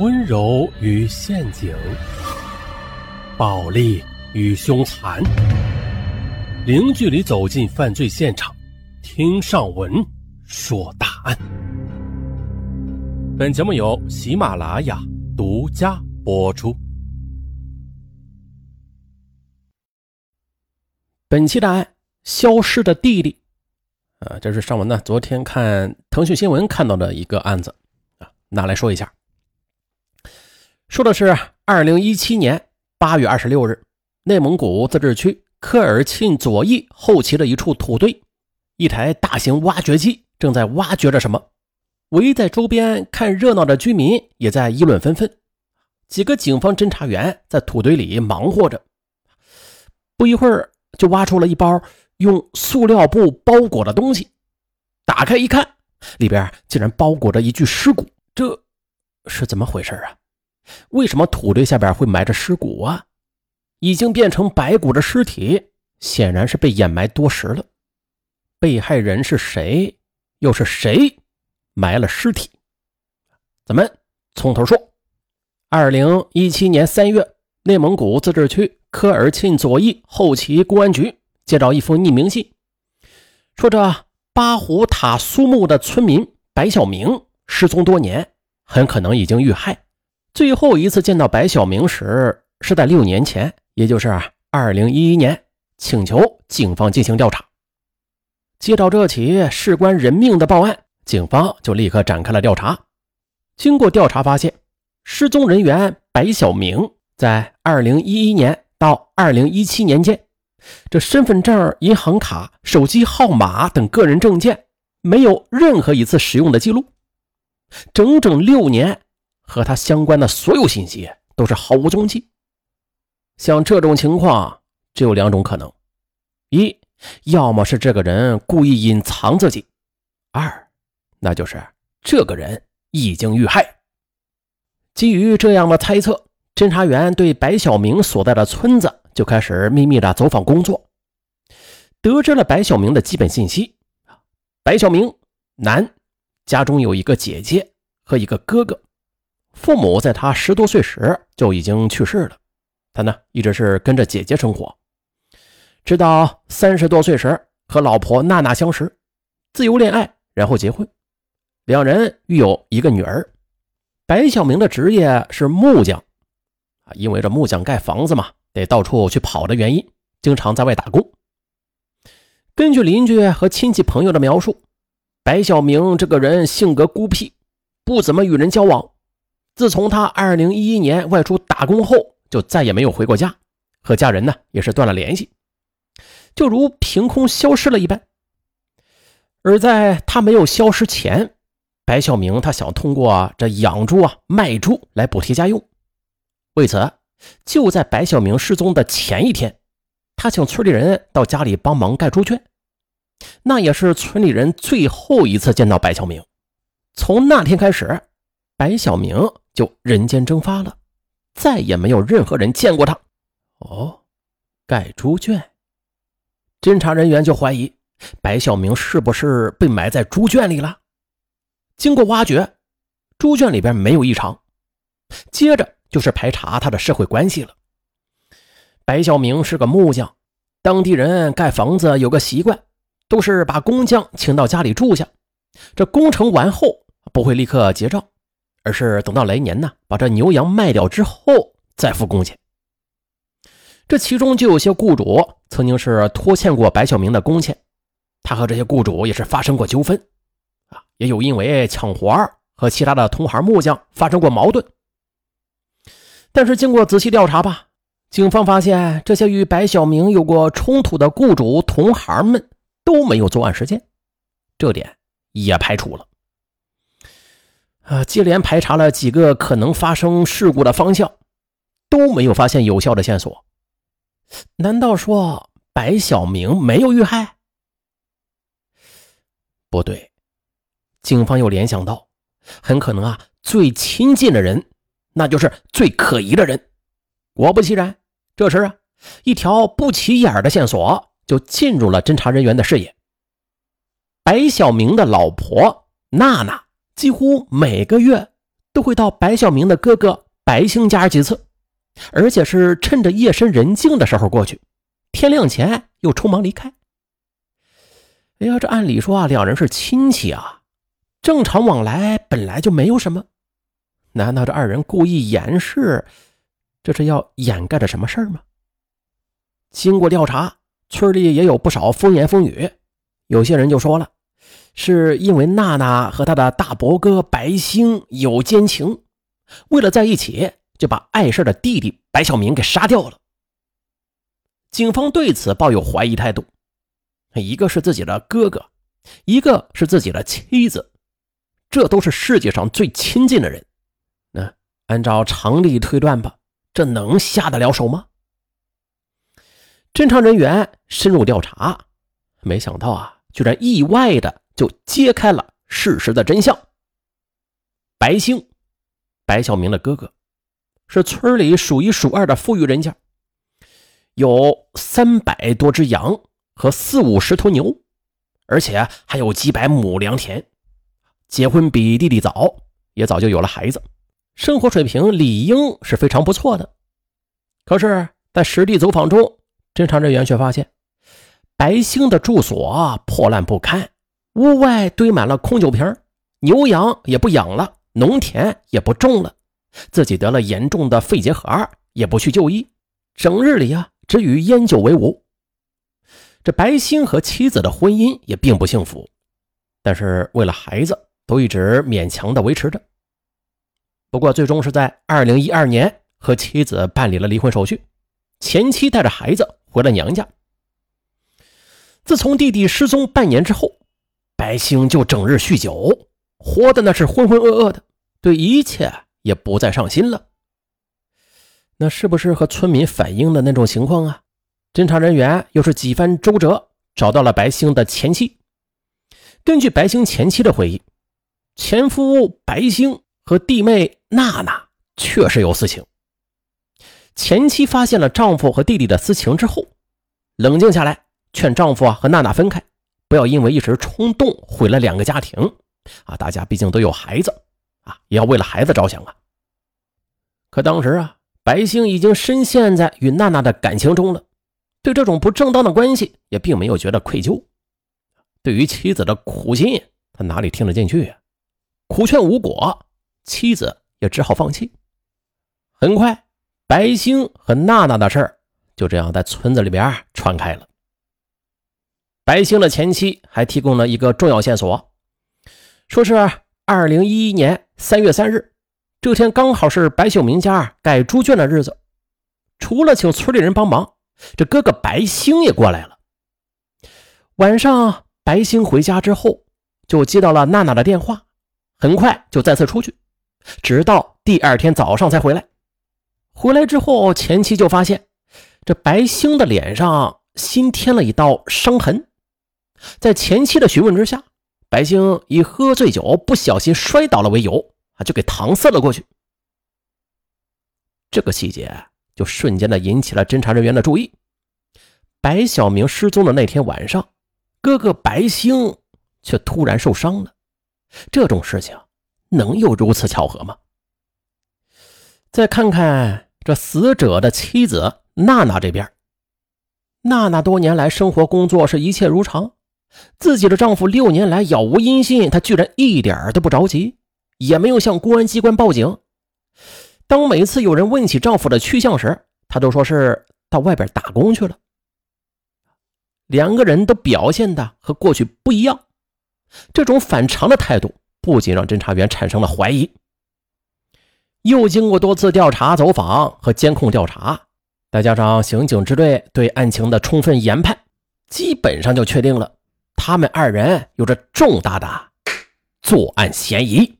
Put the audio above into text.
温柔与陷阱，暴力与凶残，零距离走进犯罪现场，听上文说大案。本节目由喜马拉雅独家播出。本期大案：消失的弟弟。啊，这是上文呢，昨天看腾讯新闻看到的一个案子啊，拿来说一下。说的是二零一七年八月二十六日，内蒙古自治区科尔沁左翼后旗的一处土堆，一台大型挖掘机正在挖掘着什么。围在周边看热闹的居民也在议论纷纷。几个警方侦查员在土堆里忙活着，不一会儿就挖出了一包用塑料布包裹的东西。打开一看，里边竟然包裹着一具尸骨。这是怎么回事啊？为什么土堆下边会埋着尸骨啊？已经变成白骨的尸体，显然是被掩埋多时了。被害人是谁？又是谁埋了尸体？咱们从头说。二零一七年三月，内蒙古自治区科尔沁左翼后旗公安局接到一封匿名信，说这八虎塔苏木的村民白小明失踪多年，很可能已经遇害。最后一次见到白小明时是在六年前，也就是二零一一年，请求警方进行调查。接到这起事关人命的报案，警方就立刻展开了调查。经过调查发现，失踪人员白小明在二零一一年到二零一七年间，这身份证、银行卡、手机号码等个人证件没有任何一次使用的记录，整整六年。和他相关的所有信息都是毫无踪迹。像这种情况，只有两种可能：一，要么是这个人故意隐藏自己；二，那就是这个人已经遇害。基于这样的猜测，侦查员对白小明所在的村子就开始秘密的走访工作，得知了白小明的基本信息：白小明，男，家中有一个姐姐和一个哥哥。父母在他十多岁时就已经去世了，他呢一直是跟着姐姐生活，直到三十多岁时和老婆娜娜相识，自由恋爱，然后结婚，两人育有一个女儿。白小明的职业是木匠，啊，因为这木匠盖房子嘛，得到处去跑的原因，经常在外打工。根据邻居和亲戚朋友的描述，白小明这个人性格孤僻，不怎么与人交往。自从他二零一一年外出打工后，就再也没有回过家，和家人呢也是断了联系，就如凭空消失了一般。而在他没有消失前，白小明他想通过这养猪啊、卖猪来补贴家用。为此，就在白小明失踪的前一天，他请村里人到家里帮忙盖猪圈，那也是村里人最后一次见到白小明。从那天开始，白小明。就人间蒸发了，再也没有任何人见过他。哦，盖猪圈，侦查人员就怀疑白小明是不是被埋在猪圈里了。经过挖掘，猪圈里边没有异常。接着就是排查他的社会关系了。白小明是个木匠，当地人盖房子有个习惯，都是把工匠请到家里住下，这工程完后不会立刻结账。而是等到来年呢，把这牛羊卖掉之后再付工钱。这其中就有些雇主曾经是拖欠过白小明的工钱，他和这些雇主也是发生过纠纷，啊，也有因为抢活和其他的同行木匠发生过矛盾。但是经过仔细调查吧，警方发现这些与白小明有过冲突的雇主同行们都没有作案时间，这点也排除了。啊！接连排查了几个可能发生事故的方向，都没有发现有效的线索。难道说白小明没有遇害？不对，警方又联想到，很可能啊，最亲近的人，那就是最可疑的人。果不其然，这时啊，一条不起眼的线索就进入了侦查人员的视野。白小明的老婆娜娜。几乎每个月都会到白孝明的哥哥白兴家几次，而且是趁着夜深人静的时候过去，天亮前又匆忙离开。哎呀，这按理说啊，两人是亲戚啊，正常往来本来就没有什么，难道这二人故意掩饰，这是要掩盖着什么事儿吗？经过调查，村里也有不少风言风语，有些人就说了，是因为娜娜和她的大伯哥白星有奸情，为了在一起，就把碍事的弟弟白小明给杀掉了。警方对此抱有怀疑态度。一个是自己的哥哥，一个是自己的妻子，这都是世界上最亲近的人。那按照常理推断吧，这能下得了手吗？侦查人员深入调查，没想到啊，居然意外的就揭开了事实的真相。白兴，白小明的哥哥，是村里数一数二的富裕人家，有三百多只羊。和四五十头牛，而且还有几百亩良田。结婚比弟弟早，也早就有了孩子，生活水平理应是非常不错的。可是，在实地走访中，侦查人员却发现，白兴的住所破烂不堪，屋外堆满了空酒瓶，牛羊也不养了，农田也不种了，自己得了严重的肺结核，也不去就医，整日里啊，只与烟酒为伍。这白星和妻子的婚姻也并不幸福，但是为了孩子，都一直勉强的维持着。不过，最终是在二零一二年和妻子办理了离婚手续，前妻带着孩子回了娘家。自从弟弟失踪半年之后，白星就整日酗酒，活的那是浑浑噩噩的，对一切也不再上心了。那是不是和村民反映的那种情况啊？侦查人员又是几番周折，找到了白星的前妻。根据白星前妻的回忆，前夫白星和弟妹娜娜确实有私情。前妻发现了丈夫和弟弟的私情之后，冷静下来，劝丈夫啊和娜娜分开，不要因为一时冲动毁了两个家庭。啊，大家毕竟都有孩子，啊，也要为了孩子着想啊。可当时啊，白星已经深陷在与娜娜的感情中了。对这种不正当的关系也并没有觉得愧疚，对于妻子的苦心，他哪里听得进去？苦劝无果，妻子也只好放弃。很快，白星和娜娜的事儿就这样在村子里边传开了。白星的前妻还提供了一个重要线索，说是二零一一年三月三日，这天刚好是白秀明家盖猪圈的日子，除了请村里人帮忙。这哥哥白星也过来了。晚上，白星回家之后，就接到了娜娜的电话，很快就再次出去，直到第二天早上才回来。回来之后，前妻就发现这白星的脸上新添了一道伤痕。在前妻的询问之下，白星以喝醉酒不小心摔倒了为由，啊，就给搪塞了过去。这个细节。就瞬间的引起了侦查人员的注意。白小明失踪的那天晚上，哥哥白星却突然受伤了。这种事情能有如此巧合吗？再看看这死者的妻子娜娜这边，娜娜多年来生活工作是一切如常，自己的丈夫六年来杳无音信，她居然一点都不着急，也没有向公安机关报警。当每次有人问起丈夫的去向时，她都说是到外边打工去了。两个人都表现的和过去不一样，这种反常的态度不仅让侦查员产生了怀疑，又经过多次调查、走访和监控调查，再加上刑警支队对案情的充分研判，基本上就确定了他们二人有着重大的作案嫌疑。